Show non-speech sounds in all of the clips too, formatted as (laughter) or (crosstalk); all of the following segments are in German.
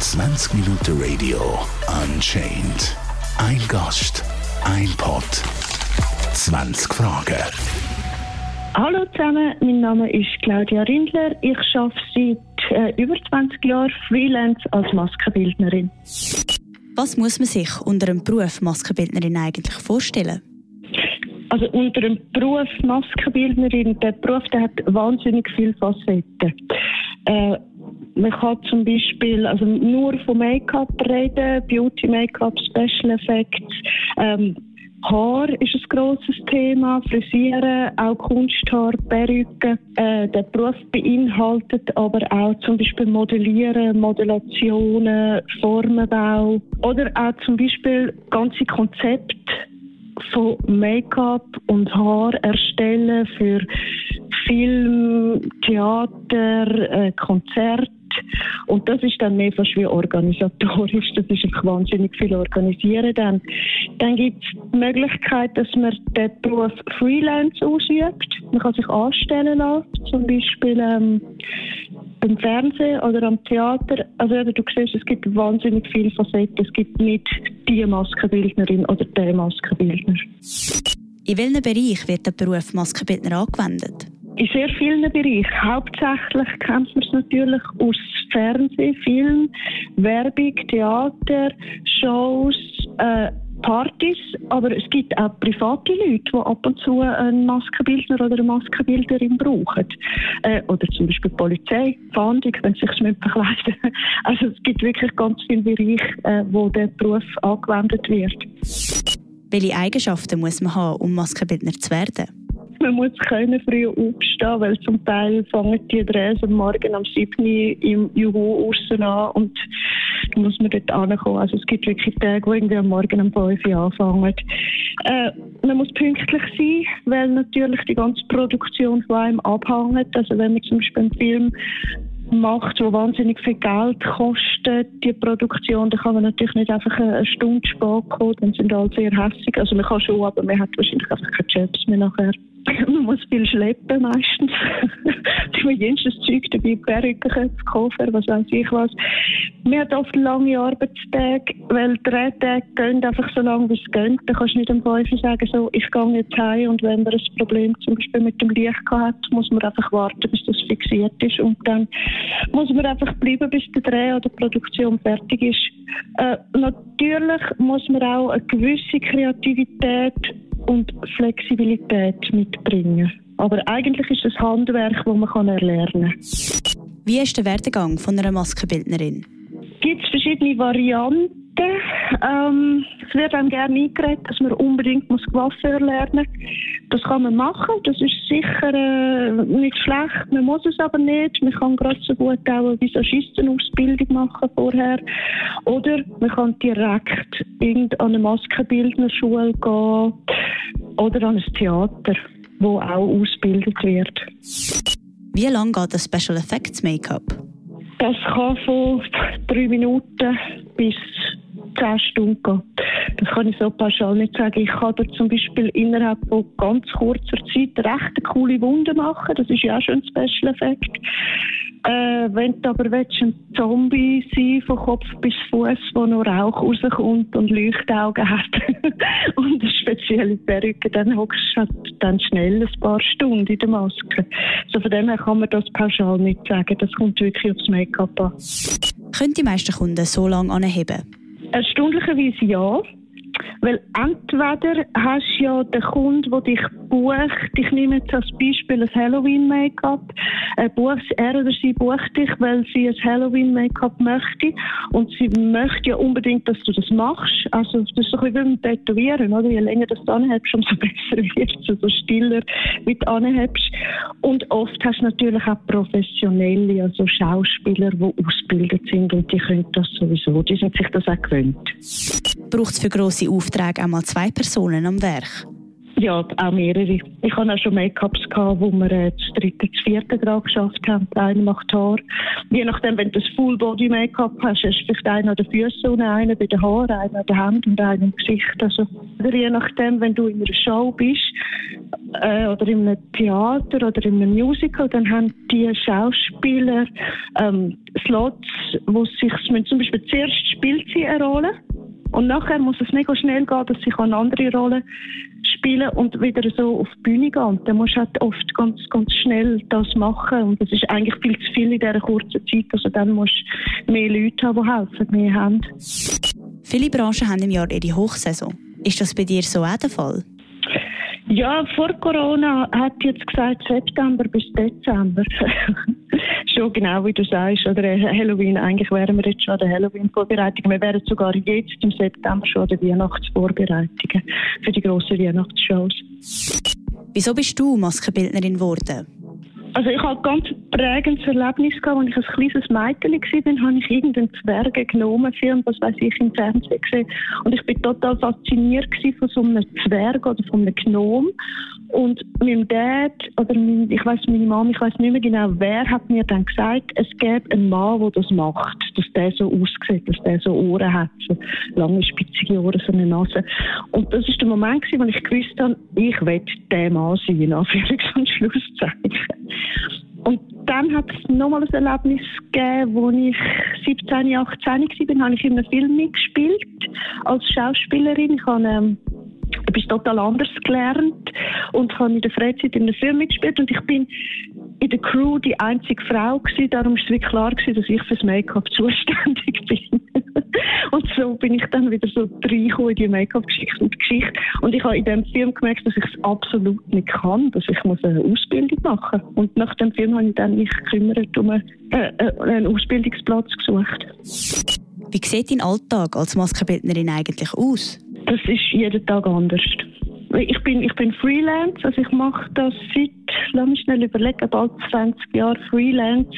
20 Minuten Radio Unchained. Ein Gast, ein Pod, 20 Fragen. Hallo zusammen, mein Name ist Claudia Rindler. Ich arbeite seit äh, über 20 Jahren Freelance als Maskenbildnerin. Was muss man sich unter dem Beruf Maskenbildnerin eigentlich vorstellen? Also unter dem Beruf Maskenbildnerin, der Beruf der hat wahnsinnig viele Facetten. Äh, man kann zum Beispiel also nur von Make-up reden, Beauty, Make-up, Special Effects. Ähm, Haar ist ein grosses Thema, Frisieren, auch Kunsthaar, Perücken. Äh, der Beruf beinhaltet aber auch zum Beispiel Modellieren, Modellationen, Formenbau oder auch zum Beispiel ganze Konzepte von Make-up und Haar erstellen für Film, Theater, äh, Konzerte. Und das ist dann mehr fast wie organisatorisch. Das ist wahnsinnig viel organisieren. Dann, dann gibt es die Möglichkeit, dass man den Beruf Freelance ausübt. Man kann sich anstellen lassen. Zum Beispiel ähm, beim Fernsehen oder am Theater. Also eben, du siehst, es gibt wahnsinnig viele Facetten. Es gibt nicht die Maskenbildnerin oder der Maskenbildner. In welchem Bereich wird der Beruf Maskenbildner angewendet? In sehr vielen Bereichen. Hauptsächlich kennt man es natürlich aus Fernsehen, Film, Werbung, Theater, Shows, äh, Partys, aber es gibt auch private Leute, die ab und zu einen Maskenbildner oder eine Maskenbilderin brauchen. Äh, oder zum Beispiel Polizei, Fahndung, wenn sie sich verkleiden. (laughs) Also es gibt wirklich ganz viele Bereiche, äh, wo der Beruf angewendet wird. Welche Eigenschaften muss man haben, um Maskenbildner zu werden? Man muss können früh aufstehen, weil zum Teil fangen die Drehs am Morgen am 7. im Juhu aussen an und muss man dort ankommen. Also es gibt wirklich Tage, die irgendwie am Morgen um 5 Uhr anfangen. Äh, man muss pünktlich sein, weil natürlich die ganze Produktion von einem abhängt. Also wenn man zum Beispiel einen Film macht, wo wahnsinnig viel Geld kostet, die Produktion, dann kann man natürlich nicht einfach eine Stunde kommen, dann sind alle sehr hässig. Also man kann schon, aber man hat wahrscheinlich einfach keine Jobs mehr nachher. Viel schleppen meistens. Die man jenes Zeug dabei, Perückenköpfe, Koffer, was weiß ich was. Man hat oft lange Arbeitstage, weil die Drehtage gehen einfach so lange, wie es geht. Da kannst du nicht am 5 sagen, so, ich gehe jetzt heim und wenn man ein Problem zum Beispiel mit dem Licht hat, muss man einfach warten, bis das fixiert ist und dann muss man einfach bleiben, bis der Dreh oder die Produktion fertig ist. Äh, natürlich muss man auch eine gewisse Kreativität und Flexibilität mitbringen. Aber eigentlich ist es Handwerk, das man erlernen kann. Wie ist der Werdegang von einer Maskenbildnerin? Es gibt verschiedene Varianten. Ähm, es wird einem gerne eingeredet, dass man unbedingt Coiffeur lernen muss. Das kann man machen, das ist sicher äh, nicht schlecht, man muss es aber nicht. Man kann gerade so gut auch eine Visagistenausbildung machen vorher. Oder man kann direkt an eine Maskenbildnerschule gehen oder an ein Theater, wo auch ausgebildet wird. Wie lange geht das Special Effects Make-up? Das kann von drei Minuten bis zehn Stunden gehen. Das kann ich so pauschal nicht sagen. Ich kann da zum Beispiel innerhalb von ganz kurzer Zeit recht eine coole Wunde machen. Das ist ja auch schon ein Special Effekt. Äh, wenn du aber willst, ein Zombie sein von Kopf bis Fuß, wo noch Rauch rauskommt und Leuchtaugen hat (laughs) und spezielle Perücke, dann hockst du halt dann schnell ein paar Stunden in der Maske. So von dem her kann man das pauschal nicht sagen. Das kommt wirklich aufs Make-up an. Können die meisten Kunden so lange anheben? Erstaunlicherweise ja. Weil entweder hast du ja den Kunden, der dich bucht, ich nehme jetzt als Beispiel ein Halloween-Make-up, er oder sie bucht dich, weil sie ein Halloween-Make-up möchte und sie möchte ja unbedingt, dass du das machst. Also das ist so ein wie beim Tätowieren, oder? Je länger du das anhebst, umso (laughs) besser wird es, umso stiller wie du anhebst. Und oft hast du natürlich auch Professionelle, also Schauspieler, die ausgebildet sind und die können das sowieso, die sind sich das auch gewöhnt. Braucht es für grosse Aufträge einmal zwei Personen am Werk? Ja, auch mehrere. Ich hatte auch schon Make-ups, wo wir äh, das dritte, das vierte Grad geschafft haben. Einer macht Haar. Je nachdem, wenn du das Full-Body-Make-up hast, hast du vielleicht einen an den Füßen einen bei den Haaren, einen an den Händen und einen im Gesicht. Also, je nachdem, wenn du in einer Show bist äh, oder in einem Theater oder in einem Musical, dann haben die Schauspieler ähm, Slots, wo sich zum Beispiel zuerst spielt sie eine Rolle und nachher muss es mega schnell gehen, dass sie eine andere Rolle spielen und wieder so auf die Bühne gehen. Und dann musst du halt oft ganz, ganz schnell das machen. Und das ist eigentlich viel zu viel in dieser kurzen Zeit. Also dann musst du mehr Leute haben, die helfen, mehr haben. Viele Branchen haben im Jahr ihre Hochsaison. Ist das bei dir so auch der Fall? Ja, vor Corona hat jetzt gesagt September bis Dezember. (laughs) schon genau wie du sagst, oder Halloween, eigentlich wären wir jetzt schon an der Halloween-Vorbereitung. Wir wären sogar jetzt im September schon an der Weihnachtsvorbereitungen für die grossen Weihnachtsshows. Wieso bist du Maskenbildnerin geworden? Also ich ein ganz prägendes Erlebnis als ich ein kleines Mädchen war, habe ich irgendeinen Zwerge genommen, Film, was weiß ich, im Fernsehen gesehen. Und ich bin total fasziniert von so einem Zwerg oder von einem Gnom. Und mein Dad, oder mein, ich weiß meine Mama, ich weiß nicht mehr genau, wer hat mir dann gesagt, es gäbe einen Mann, der das macht, dass der so aussieht, dass der so Ohren hat, so lange spitzige Ohren, so eine Nase. Und das ist der Moment, wo ich gewusst habe, ich will der Mann sein, in Anführungs- und Schlusszeichen. Und dann hat es nochmal ein Erlebnis gegeben, wo ich 17, 18 war, habe ich in einem Film mitgespielt als Schauspielerin. Ich habe ähm, etwas total anders gelernt und habe in der Freizeit in einem Film mitgespielt und ich bin in der Crew die einzige Frau gewesen, darum ist es wirklich klar gewesen, dass ich fürs Make-up zuständig (laughs) bin. (laughs) und so bin ich dann wieder so reingekommen in die Make-up-Geschichte und Geschichte. Und ich habe in dem Film gemerkt, dass ich es absolut nicht kann, dass ich muss eine Ausbildung machen muss. Und nach dem Film habe ich dann mich gekümmert um einen, äh, äh, einen Ausbildungsplatz gesucht. Wie sieht dein Alltag als Maskenbildnerin eigentlich aus? Das ist jeden Tag anders. Ich bin, ich bin Freelance, also ich mache das seit, lass mich schnell überlegen, bald 20 Jahren Freelance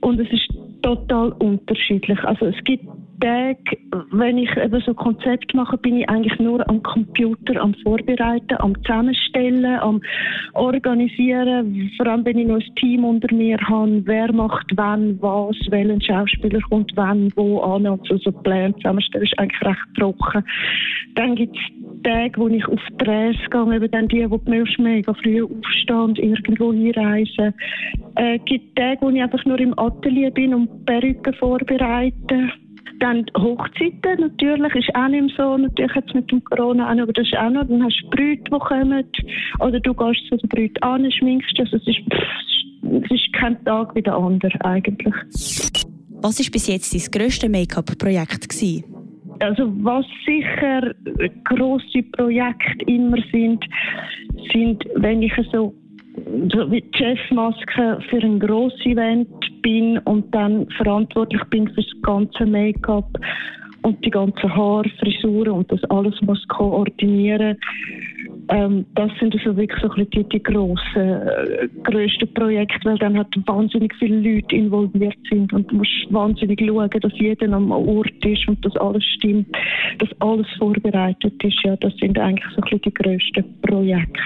und es ist total unterschiedlich. Also es gibt Tage, wenn ich eben so Konzept mache, bin ich eigentlich nur am Computer am Vorbereiten, am Zusammenstellen, am Organisieren. Vor allem, wenn ich noch ein Team unter mir habe, wer macht wann, was, welcher Schauspieler kommt wann, wo an. Also so Pläne zusammenstellen ist eigentlich recht trocken. Dann gibt es Tage, wo ich auf Drehs gehe, eben dann die, wo die mega früh aufstehen und irgendwo hinreisen. Es äh, gibt Tage, wo ich einfach nur im Atelier bin und Perücken vorbereite dann Hochzeiten natürlich, ist auch nicht so, natürlich jetzt mit dem Corona auch, aber das ist auch noch, dann hast du Brüte, die kommen, oder du gehst zu den Brüten an, schminkst, also es ist, es ist kein Tag wie der andere eigentlich. Was war bis jetzt dein grösstes Make-up-Projekt? Also was sicher grosse Projekte immer sind, sind, wenn ich so Chefmaske für ein grosses Event bin und dann verantwortlich bin für das ganze Make-up und die ganzen Haare, Frisuren und das alles muss koordinieren. Ähm, das sind also wirklich so die, die grossen, äh, grössten Projekte, weil dann hat wahnsinnig viele Leute involviert sind und du musst wahnsinnig schauen, dass jeder am Ort ist und dass alles stimmt, dass alles vorbereitet ist. Ja, das sind eigentlich so die grössten Projekte.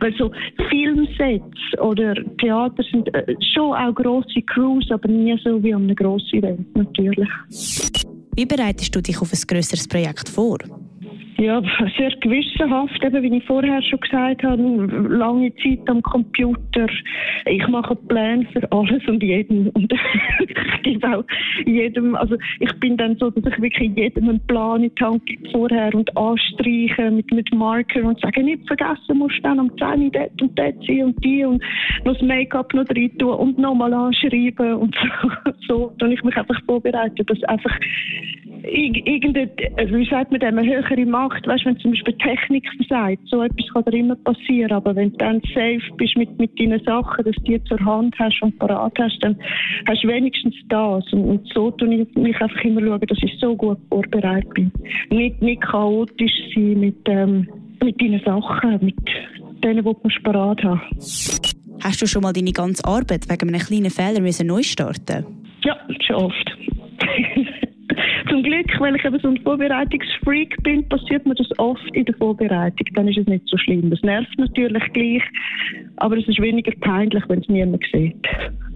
Also Filmsets oder Theater sind äh, schon auch grosse Crews, aber nie so wie an einem grossen Event natürlich. Wie bereitest du dich auf ein grösseres Projekt vor? Ja, sehr gewissenhaft, eben wie ich vorher schon gesagt habe, lange Zeit am Computer. Ich mache Pläne für alles und jeden und (laughs) ich gebe auch jedem, also ich bin dann so, dass ich wirklich jedem einen Plan in die Hand vorher und anstreiche mit, mit Marker und sage, nicht vergessen, musst dann am 10 dort und dort sein und die und noch das Make-up noch rein tun und nochmal anschreiben und (laughs) so. so dann ich mich einfach vorbereiten, dass einfach irgendeine, wie sagt man dem, eine höhere Macht, weißt, wenn zum Beispiel Technik versagt, so etwas kann dir immer passieren, aber wenn du dann safe bist mit, mit deinen Sachen, dass du die zur Hand hast und parat hast, dann hast du wenigstens das und, und so tue ich mich einfach immer schauen, dass ich so gut vorbereitet bin. Nicht, nicht chaotisch sein mit, ähm, mit deinen Sachen, mit denen, die du parat haben Hast du schon mal deine ganze Arbeit wegen einem kleinen Fehler müssen neu starten Ja, schon oft. Zum Glück, weil ich eben so ein Vorbereitungsfreak bin, passiert mir das oft in der Vorbereitung. Dann ist es nicht so schlimm. Das nervt natürlich gleich, aber es ist weniger peinlich, wenn es niemand sieht,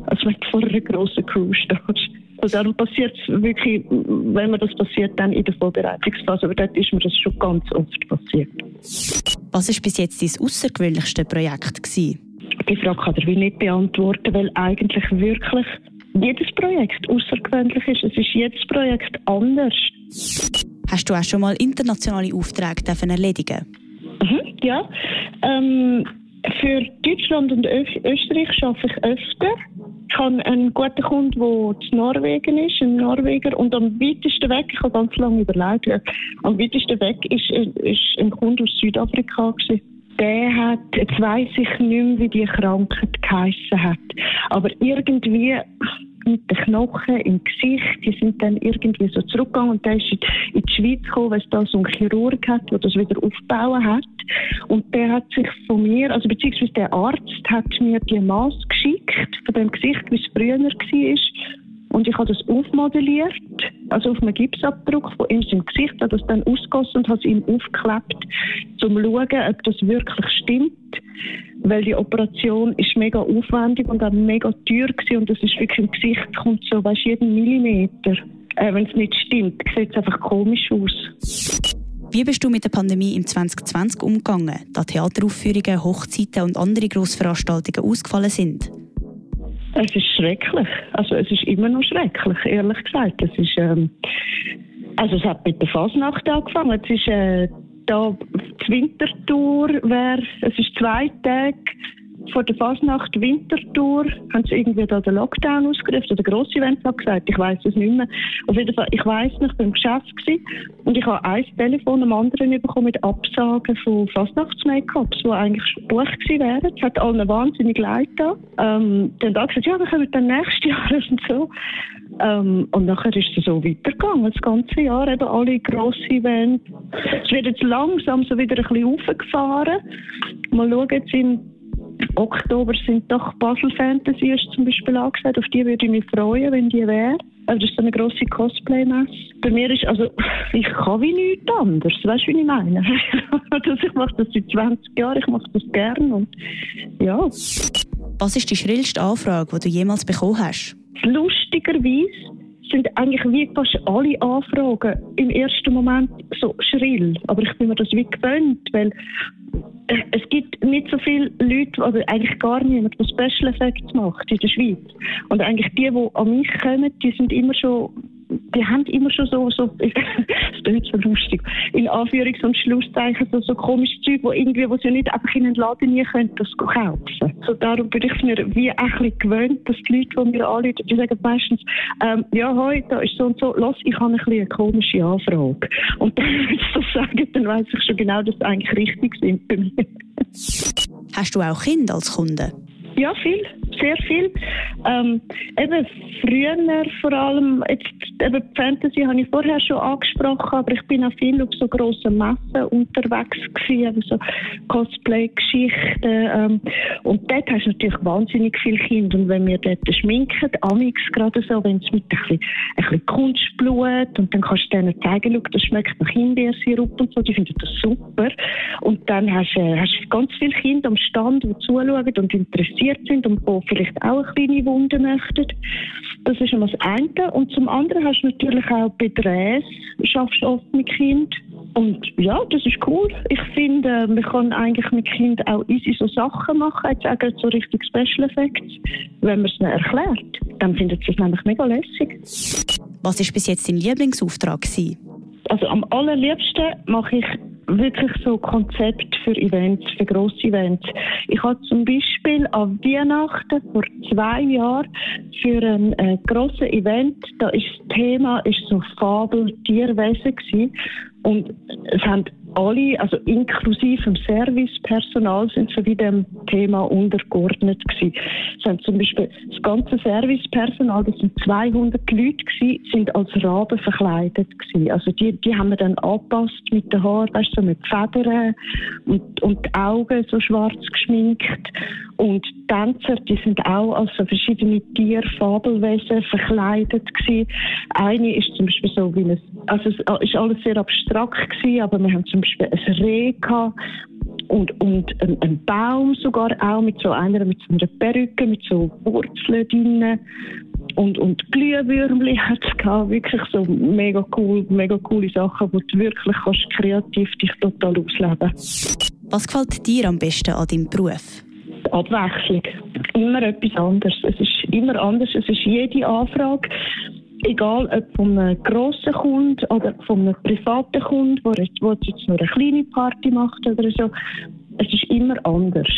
als wenn du vor einer grossen Crew stehst. Also darum passiert es wirklich, wenn mir das passiert, dann in der Vorbereitungsphase. Aber dort ist mir das schon ganz oft passiert. Was war bis jetzt dein außergewöhnlichste Projekt? Gewesen? Die Frage kann ich nicht beantworten, weil eigentlich wirklich jedes Projekt außergewöhnlich ist. Es ist jedes Projekt anders. Hast du auch schon mal internationale Aufträge erledigen mhm, Ja. Ähm, für Deutschland und Österreich arbeite ich öfter. Ich habe einen guten Kunden, der in Norwegen ist, ein Norweger. Und am weitesten weg, ich habe ganz lange überlegt, am weitesten weg ist, ist ein Kunde aus Südafrika. Gewesen. Der hat, jetzt weiss ich nicht mehr, wie die Krankheit geheissen hat. Aber irgendwie mit den Knochen im Gesicht, die sind dann irgendwie so zurückgegangen und der ist in die Schweiz gekommen, weil es da so einen Chirurg hat, der das wieder aufbauen hat. Und der hat sich von mir, also beziehungsweise der Arzt hat mir die Maß geschickt von dem Gesicht, wie es früher war. Und ich habe das aufmodelliert, also auf einem Gipsabdruck von ihm im Gesicht, habe das dann ausgossen und habe es ihm aufgeklebt, um zu schauen, ob das wirklich stimmt. Weil die Operation ist mega aufwendig und auch mega teuer war und das ist wirklich im Gesicht, kommt so, weißt jeden Millimeter. Äh, Wenn es nicht stimmt, sieht es einfach komisch aus. Wie bist du mit der Pandemie im 2020 umgegangen, da Theateraufführungen, Hochzeiten und andere Grossveranstaltungen ausgefallen sind? Es ist schrecklich. Also es ist immer noch schrecklich, ehrlich gesagt. Es ist, ähm, also es hat mit der Fasnacht angefangen. Es ist äh, da die Wintertour, wär, es ist zwei Tage vor der Fasnacht Wintertour haben sie irgendwie da den Lockdown ausgerufen oder grosse Event gesagt. Ich weiß es nicht mehr. Auf jeden Fall, ich weiß nicht, ich war im Geschäft gewesen, und ich habe ein Telefon am anderen bekommen mit Absagen von Fasnachts-Make-ups, die eigentlich gebucht gewesen wären. Es hat allen wahnsinnig leid da. Ähm, dann da gesagt, ja, wir kommen dann nächstes Jahr (laughs) und so. Ähm, und nachher ist es so weitergegangen, das ganze Jahr, eben alle grosse Events. Es wird jetzt langsam so wieder ein bisschen aufgefahren. Mal schauen, jetzt im Oktober sind doch Basel Fantasy zum Beispiel angesagt. Auf die würde ich mich freuen, wenn die wäre. Also das ist so eine grosse Cosplay-Messe. Bei mir ist, also, ich kann wie nichts anderes. Weißt du, wie ich meine? (laughs) also, ich mache das seit 20 Jahren, ich mache das gerne und, ja. Was ist die schrillste Anfrage, die du jemals bekommen hast? Lustigerweise sind eigentlich wie fast alle Anfragen im ersten Moment so schrill. Aber ich bin mir das wie gewöhnt, weil äh, es gibt nicht so viele Leute, oder eigentlich gar niemand, der Special Effects macht in der Schweiz. Und eigentlich die, die an mich kommen, die sind immer schon die haben immer schon so, so (laughs) das klingt so lustig, in Anführungs- und Schlusszeichen, so, so komisches Zeug, wo irgendwie, wo sie nicht einfach in den Laden nie können, das kaufen. So darum bin ich mir wie ein gewöhnt, dass die Leute, die mir anrufen, die sagen meistens, ähm, ja, heute da ist so und so, los, ich habe ein bisschen eine komische Anfrage. Und dann, (laughs) wenn sie das sagen, dann weiß ich schon genau, dass sie eigentlich richtig sind bei mir. Hast du auch Kinder als Kunde? Ja, viel, sehr viel. Ähm, eben früher vor allem, jetzt, eben Fantasy habe ich vorher schon angesprochen, aber ich bin auch viel auf so grossen Messen unterwegs gewesen, so Cosplay-Geschichten. Ähm, und dort hast du natürlich wahnsinnig viele Kinder. Und wenn wir dort schminken, amix gerade so, wenn es mit ein bisschen, ein bisschen Kunstblut und dann kannst du denen zeigen, schau, das schmeckt nach Himbeersirup und so, die finden das super. Und dann hast du äh, hast ganz viele Kinder am Stand, die zuschauen und interessieren infiziert sind und die vielleicht auch eine kleine Wunde möchten. Das ist einmal das eine. Und zum anderen hast du natürlich auch Drehs, schaffst oft mit Kind. Und ja, das ist cool. Ich finde, man kann eigentlich mit Kind auch easy so Sachen machen, jetzt auch so richtig Special Effects. Wenn man es ihnen erklärt, dann findet sie es nämlich mega lässig. Was war bis jetzt dein Lieblingsauftrag? Gewesen? Also am allerliebsten mache ich wirklich so Konzept für Events, für grosse Events. Ich habe zum Beispiel an Weihnachten vor zwei Jahren für ein äh, grosses Event, da ist das Thema ist so Fabel Tierwesen gewesen. und es haben alle, also inklusive dem Servicepersonal, sind so wie dem Thema untergeordnet gewesen. Es zum Beispiel das ganze Servicepersonal, das sind 200 Leute gewesen, sind als Raben verkleidet gewesen. Also die, die haben wir dann angepasst mit den Haaren, weißt, so mit Federn und, und die Augen so schwarz geschminkt. Und Tänzer, die sind auch als so verschiedene Tier, Fabelwesen verkleidet gewesen. Eine ist zum Beispiel so wie ein, also es ist alles sehr abstrakt gewesen, aber wir haben zum Beispiel ein Reh gehabt und, und ein, ein, Baum sogar auch mit so einer, mit so einer Perücke, mit so Wurzeln drinnen und, und Glühwürmli (laughs) hat es. Wirklich so mega cool, mega coole Sachen, wo du wirklich kannst kreativ dich total ausleben. Was gefällt dir am besten an deinem Beruf? Abwechslung. Immer etwas anderes. Es ist immer anders. Es ist jede Anfrage egal ob von einem grossen Kunden oder von einem privaten Kunden, der jetzt, jetzt nur eine kleine Party macht oder so, es ist immer anders.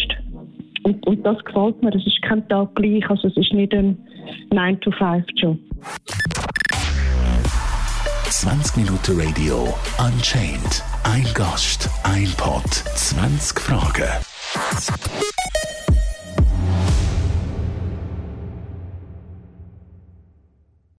Und, und das gefällt mir. Es ist kein Tag gleich. Also es ist nicht ein 9-to-5-Job. 20 Minuten Radio Unchained. Ein Gast, ein Pod, 20 Fragen.